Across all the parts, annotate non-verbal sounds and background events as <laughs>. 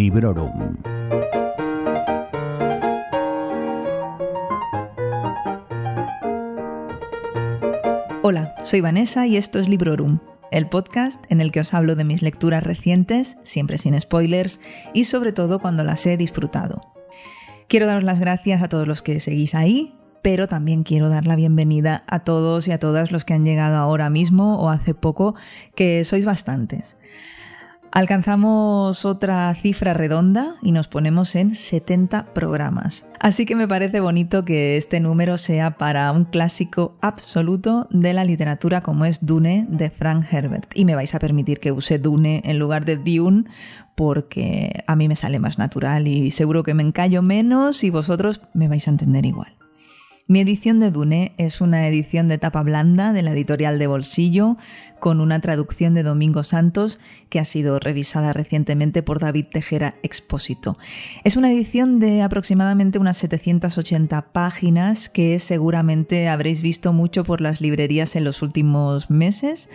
Librorum. Hola, soy Vanessa y esto es Librorum, el podcast en el que os hablo de mis lecturas recientes, siempre sin spoilers, y sobre todo cuando las he disfrutado. Quiero daros las gracias a todos los que seguís ahí, pero también quiero dar la bienvenida a todos y a todas los que han llegado ahora mismo o hace poco, que sois bastantes. Alcanzamos otra cifra redonda y nos ponemos en 70 programas. Así que me parece bonito que este número sea para un clásico absoluto de la literatura como es Dune de Frank Herbert. Y me vais a permitir que use Dune en lugar de Dune porque a mí me sale más natural y seguro que me encallo menos y vosotros me vais a entender igual. Mi edición de Dune es una edición de tapa blanda de la editorial de bolsillo, con una traducción de Domingo Santos que ha sido revisada recientemente por David Tejera Expósito. Es una edición de aproximadamente unas 780 páginas que seguramente habréis visto mucho por las librerías en los últimos meses.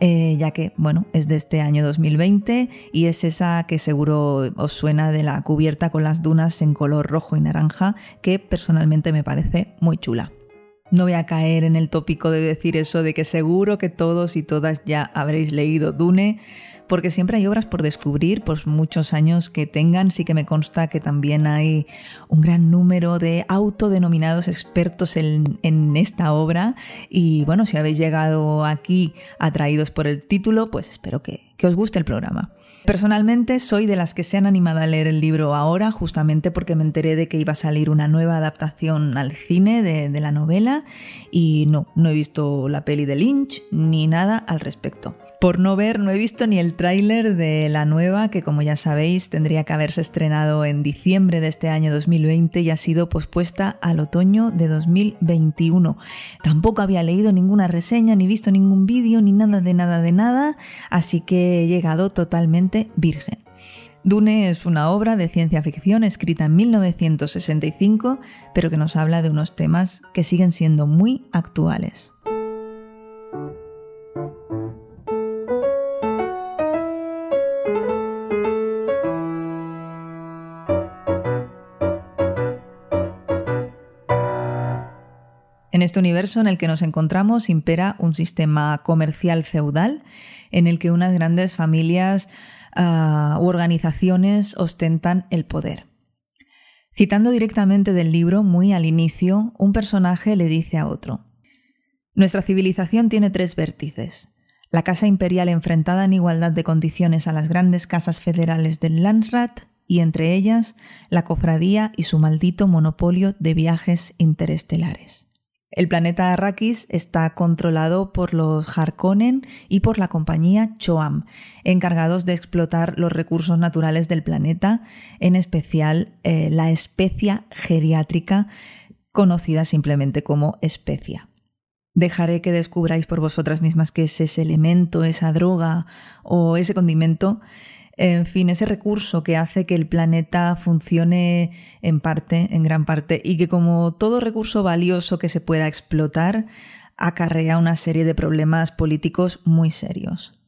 Eh, ya que, bueno, es de este año 2020 y es esa que seguro os suena de la cubierta con las dunas en color rojo y naranja, que personalmente me parece muy chula. No voy a caer en el tópico de decir eso de que seguro que todos y todas ya habréis leído Dune, porque siempre hay obras por descubrir, por muchos años que tengan, sí que me consta que también hay un gran número de autodenominados expertos en, esta obra y bueno, si habéis llegado aquí atraídos por el título, pues espero que, que os guste el programa. Personalmente soy de las que se han animado a leer el libro ahora, justamente porque me enteré de que iba a salir una nueva adaptación al cine de, la novela y no, no he visto la peli de Lynch ni nada al respecto. Por no ver, no he visto ni el tráiler de la nueva, que como ya sabéis tendría que haberse estrenado en diciembre de este año 2020 y ha sido pospuesta al otoño de 2021. Tampoco había leído ninguna reseña, ni visto ningún vídeo, ni nada de nada de nada, así que he llegado totalmente virgen. Dune es una obra de ciencia ficción escrita en 1965, pero que nos habla de unos temas que siguen siendo muy actuales. Este universo en el que nos encontramos impera un sistema comercial feudal en el que unas grandes familias uh, u organizaciones ostentan el poder. Citando directamente del libro, muy al inicio, un personaje le dice a otro, Nuestra civilización tiene tres vértices. La casa imperial enfrentada en igualdad de condiciones a las grandes casas federales del Landsrat y entre ellas la cofradía y su maldito monopolio de viajes interestelares. El planeta Arrakis está controlado por los Harkonnen y por la compañía Choam, encargados de explotar los recursos naturales del planeta, en especial eh, la especia geriátrica, conocida simplemente como especia. Dejaré que descubráis por vosotras mismas qué es ese elemento, esa droga o ese condimento en fin, ese recurso que hace que el planeta funcione en parte, en gran parte, y que como todo recurso valioso que se pueda explotar, acarrea una serie de problemas políticos muy serios.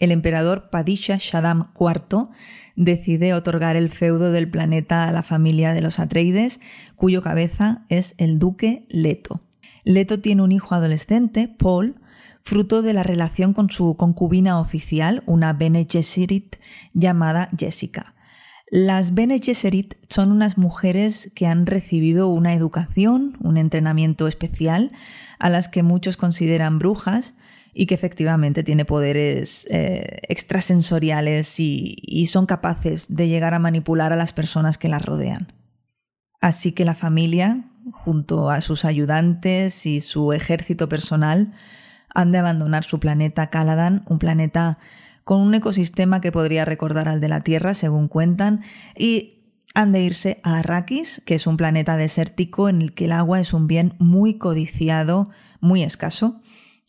El emperador Padisha Shaddam IV decide otorgar el feudo del planeta a la familia de los Atreides, cuyo cabeza es el duque Leto. Leto tiene un hijo adolescente, Paul, fruto de la relación con su concubina oficial, una Bene Gesserit llamada Jessica. Las Bene Gesserit son unas mujeres que han recibido una educación, un entrenamiento especial, a las que muchos consideran brujas y que efectivamente tiene poderes eh, extrasensoriales y, y son capaces de llegar a manipular a las personas que las rodean. Así que la familia, junto a sus ayudantes y su ejército personal, han de abandonar su planeta Caladan, un planeta con un ecosistema que podría recordar al de la Tierra, según cuentan, y han de irse a Arrakis, que es un planeta desértico en el que el agua es un bien muy codiciado, muy escaso,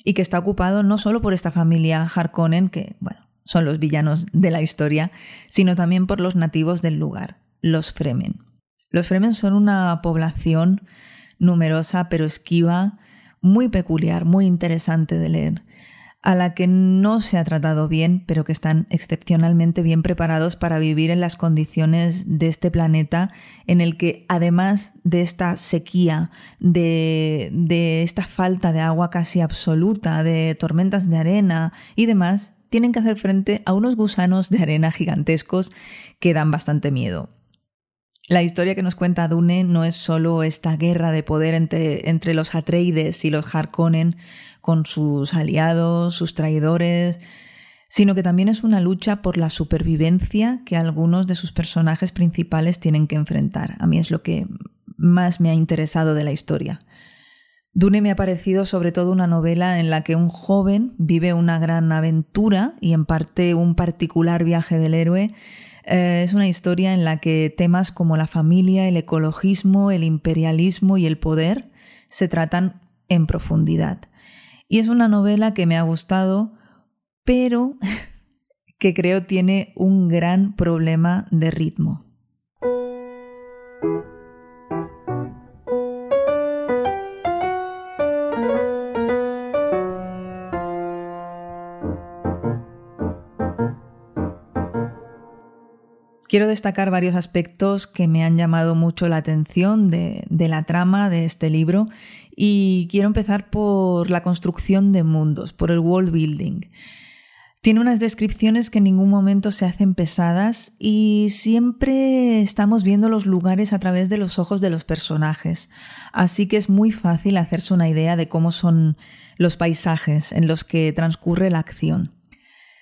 y que está ocupado no solo por esta familia Harkonnen, que, bueno, son los villanos de la historia, sino también por los nativos del lugar, los Fremen. Los Fremen son una población numerosa pero esquiva, muy peculiar, muy interesante de leer. a la que no se ha tratado bien, pero que están excepcionalmente bien preparados para vivir en las condiciones de este planeta en el que, además de esta sequía, de, de esta falta de agua casi absoluta, de tormentas de arena y demás, tienen que hacer frente a unos gusanos de arena gigantescos que dan bastante miedo. La historia que nos cuenta Dune no es solo esta guerra de poder entre, entre los Atreides y los Harkonnen con sus aliados, sus traidores, sino que también es una lucha por la supervivencia que algunos de sus personajes principales tienen que enfrentar. A mí es lo que más me ha interesado de la historia. Dune me ha parecido sobre todo una novela en la que un joven vive una gran aventura y en parte un particular viaje del héroe eh, es una historia en la que temas como la familia, el ecologismo, el imperialismo y el poder se tratan en profundidad. Y es una novela que me ha gustado, pero <laughs> que creo tiene un gran problema de ritmo. Quiero destacar varios aspectos que me han llamado mucho la atención de, la trama de este libro y quiero empezar por la construcción de mundos, por el world building. Tiene unas descripciones que en ningún momento se hacen pesadas y siempre estamos viendo los lugares a través de los ojos de los personajes. Así que es muy fácil hacerse una idea de cómo son los paisajes en los que transcurre la acción.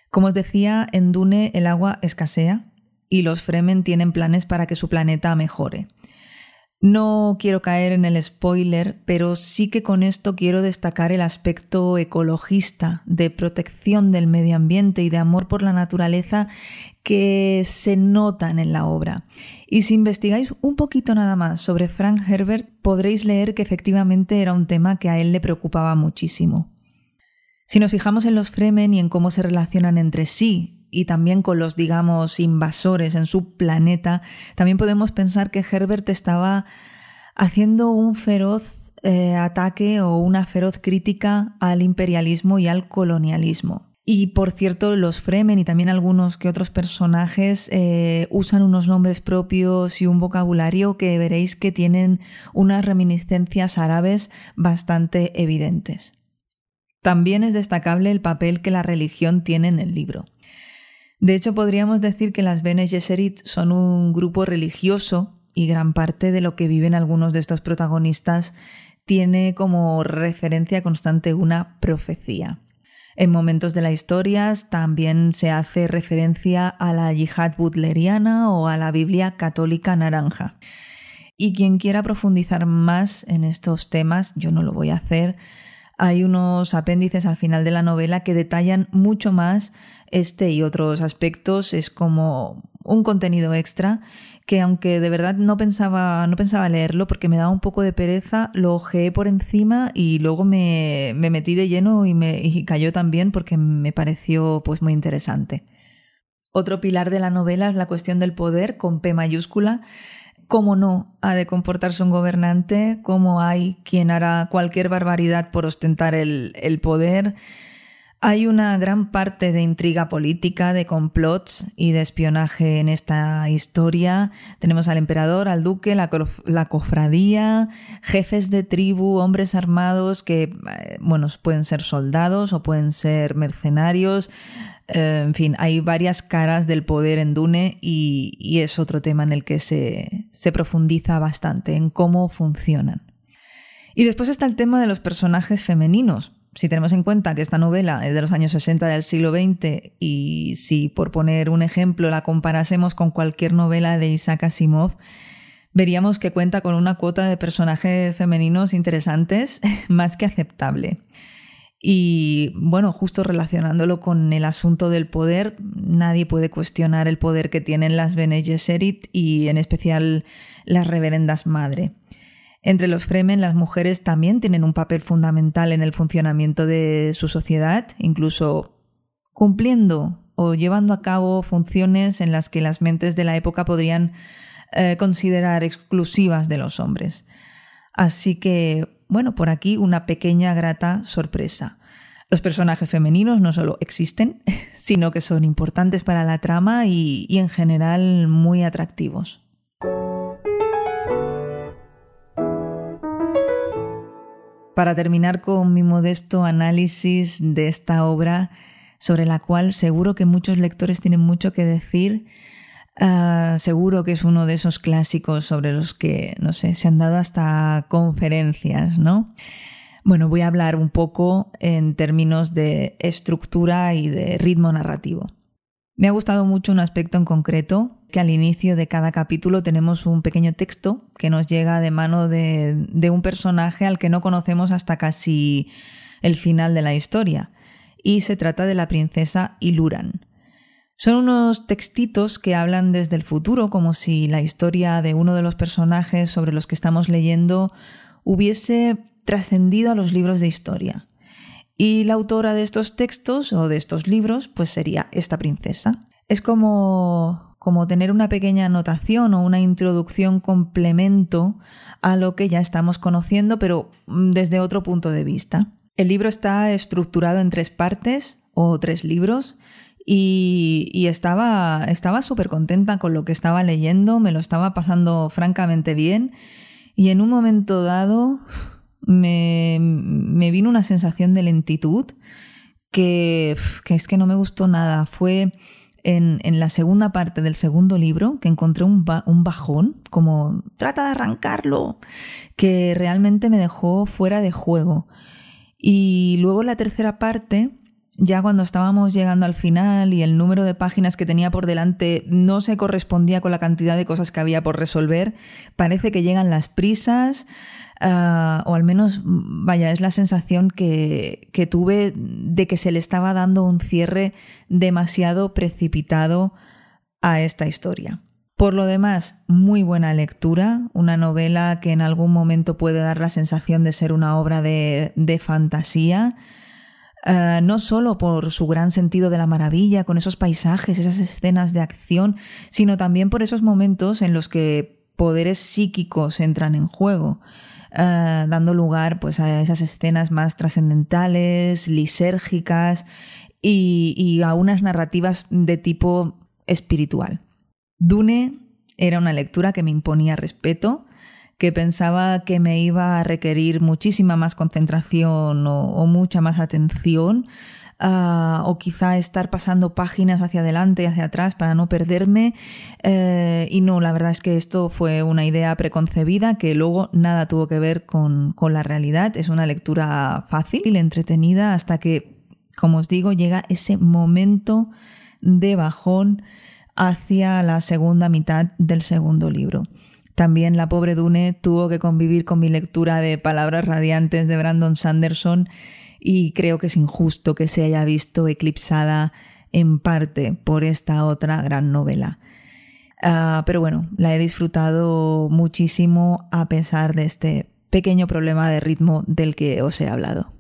Como os decía, en Dune el agua escasea, y los Fremen tienen planes para que su planeta mejore. No quiero caer en el spoiler, pero sí que con esto quiero destacar el aspecto ecologista, de protección del medio ambiente y de amor por la naturaleza que se notan en la obra. Y si investigáis un poquito nada más sobre Frank Herbert, podréis leer que efectivamente era un tema que a él le preocupaba muchísimo. Si nos fijamos en los Fremen y en cómo se relacionan entre sí y también con los, digamos, invasores en su planeta, también podemos pensar que Herbert estaba haciendo un feroz eh, ataque o una feroz crítica al imperialismo y al colonialismo. Y por cierto, los Fremen y también algunos que otros personajes eh, usan unos nombres propios y un vocabulario que veréis que tienen unas reminiscencias árabes bastante evidentes. También es destacable el papel que la religión tiene en el libro. De hecho, podríamos decir que las Bene Gesserit son un grupo religioso y gran parte de lo que viven algunos de estos protagonistas tiene como referencia constante una profecía. En momentos de la historia también se hace referencia a la yihad butleriana o a la Biblia católica naranja. Y quien quiera profundizar más en estos temas, yo no lo voy a hacer, hay unos apéndices al final de la novela que detallan mucho más este y otros aspectos. Es como un contenido extra que aunque de verdad no pensaba, no pensaba leerlo porque me daba un poco de pereza, lo ojeé por encima y luego me, metí de lleno y me cayó también porque me pareció pues muy interesante. Otro pilar de la novela es la cuestión del poder con P mayúscula cómo no ha de comportarse un gobernante, cómo hay quien hará cualquier barbaridad por ostentar el, poder. Hay una gran parte de intriga política, de complots y de espionaje en esta historia. Tenemos al emperador, al duque, la, la, cofradía, jefes de tribu, hombres armados que, eh, bueno, pueden ser soldados o pueden ser mercenarios. Eh, en fin, hay varias caras del poder en Dune y, es otro tema en el que se, se profundiza bastante, en cómo funcionan. Y después está el tema de los personajes femeninos. Si tenemos en cuenta que esta novela es de los años 60 del siglo XX y si por poner un ejemplo la comparásemos con cualquier novela de Isaac Asimov, veríamos que cuenta con una cuota de personajes femeninos interesantes <laughs> más que aceptable. Y bueno, justo relacionándolo con el asunto del poder, nadie puede cuestionar el poder que tienen las Bene Gesserit y en especial las reverendas madre. Entre los Fremen, las mujeres también tienen un papel fundamental en el funcionamiento de su sociedad, incluso cumpliendo o llevando a cabo funciones en las que las mentes de la época podrían eh, considerar exclusivas de los hombres. Así que bueno, por aquí una pequeña grata sorpresa. Los personajes femeninos no solo existen, <laughs> sino que son importantes para la trama y, en general muy atractivos. Para terminar con mi modesto análisis de esta obra, sobre la cual seguro que muchos lectores tienen mucho que decir, Ah, seguro que es uno de esos clásicos sobre los que, no sé, se han dado hasta conferencias, ¿no? Bueno, voy a hablar un poco en términos de estructura y de ritmo narrativo. Me ha gustado mucho un aspecto en concreto, que al inicio de cada capítulo tenemos un pequeño texto que nos llega de mano de, de un personaje al que no conocemos hasta casi el final de la historia, y se trata de la princesa Iluran. Son unos textitos que hablan desde el futuro, como si la historia de uno de los personajes sobre los que estamos leyendo hubiese trascendido a los libros de historia. Y la autora de estos textos o de estos libros, pues sería esta princesa. Es como, como tener una pequeña anotación o una introducción complemento a lo que ya estamos conociendo, pero desde otro punto de vista. El libro está estructurado en tres partes o tres libros y, estaba estaba súper contenta con lo que estaba leyendo, me lo estaba pasando francamente bien y en un momento dado me, me vino una sensación de lentitud que, que, es que no me gustó nada. Fue en, en la segunda parte del segundo libro que encontré un, un bajón, como trata de arrancarlo, que realmente me dejó fuera de juego. Y luego la tercera parte ya cuando estábamos llegando al final y el número de páginas que tenía por delante no se correspondía con la cantidad de cosas que había por resolver, parece que llegan las prisas, ah, o al menos, vaya, es la sensación que, que tuve de que se le estaba dando un cierre demasiado precipitado a esta historia. Por lo demás, muy buena lectura, una novela que en algún momento puede dar la sensación de ser una obra de, de fantasía, eh, no solo por su gran sentido de la maravilla, con esos paisajes, esas escenas de acción, sino también por esos momentos en los que poderes psíquicos entran en juego. Eh, dando lugar pues, a esas escenas más trascendentales, lisérgicas y, y a unas narrativas de tipo espiritual. Dune era una lectura que me imponía respeto, que pensaba que me iba a requerir muchísima más concentración o, mucha más atención. Ah, o quizá estar pasando páginas hacia adelante y hacia atrás para no perderme. Eh, y no, la verdad es que esto fue una idea preconcebida que luego nada tuvo que ver con, con la realidad. Es una lectura fácil y entretenida hasta que, como os digo, llega ese momento de bajón hacia la segunda mitad del segundo libro. También la pobre Dune tuvo que convivir con mi lectura de Palabras Radiantes de Brandon Sanderson y creo que es injusto que se haya visto eclipsada en parte por esta otra gran novela. Ah, pero bueno, la he disfrutado muchísimo a pesar de este pequeño problema de ritmo del que os he hablado.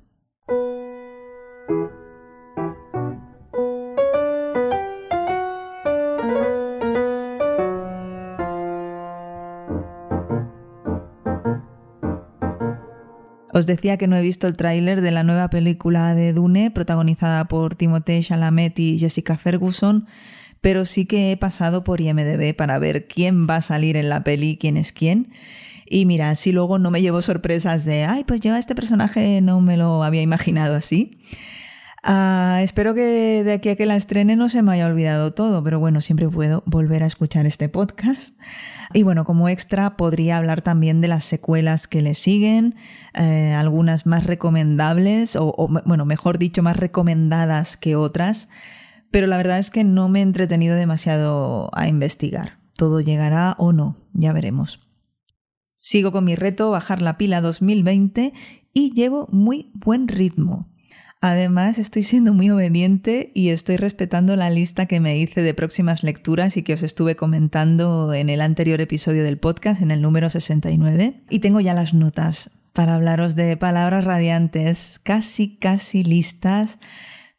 Os decía que no he visto el tráiler de la nueva película de Dune, protagonizada por Timothée Chalamet y Jessica Ferguson, pero sí que he pasado por IMDB para ver quién va a salir en la peli, quién es quién. Y mira, si luego no me llevo sorpresas de, ay, pues yo a este personaje no me lo había imaginado así. Ah, espero que de aquí a que la estrene no se me haya olvidado todo, pero bueno, siempre puedo volver a escuchar este podcast. Y bueno, como extra podría hablar también de las secuelas que le siguen, eh, algunas más recomendables, o, o bueno, mejor dicho, más recomendadas que otras, pero la verdad es que no me he entretenido demasiado a investigar. Todo llegará o no, ya veremos. Sigo con mi reto, bajar la pila 2020 y llevo muy buen ritmo. Además, estoy siendo muy obediente y estoy respetando la lista que me hice de próximas lecturas y que os estuve comentando en el anterior episodio del podcast, en el número 69. Y tengo ya las notas para hablaros de palabras radiantes, casi, casi listas,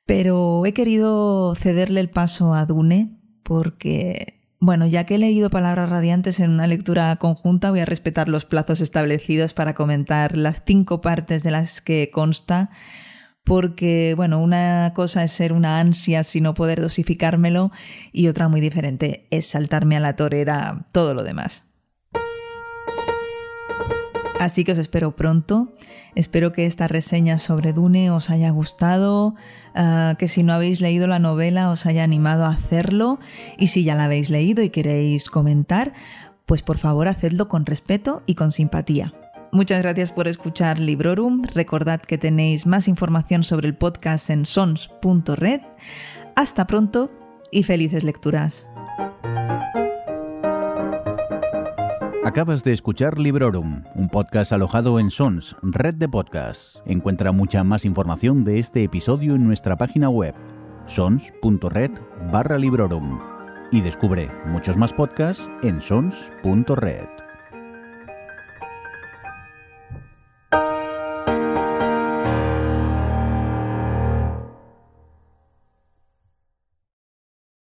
pero he querido cederle el paso a Dune porque bueno, ya que he leído palabras radiantes en una lectura conjunta, voy a respetar los plazos establecidos para comentar las cinco partes de las que consta porque, bueno, una cosa es ser una ansia sin no poder dosificármelo y otra muy diferente es saltarme a la torera todo lo demás. Así que os espero pronto. Espero que esta reseña sobre Dune os haya gustado, ah, que si no habéis leído la novela os haya animado a hacerlo y si ya la habéis leído y queréis comentar, pues por favor hacedlo con respeto y con simpatía. Muchas gracias por escuchar Librorum. Recordad que tenéis más información sobre el podcast en sons.red. Hasta pronto y felices lecturas. Acabas de escuchar Librorum, un podcast alojado en Sons, red de podcasts. Encuentra mucha más información de este episodio en nuestra página web, sons.red barra Librorum. Y descubre muchos más podcasts en sons.red.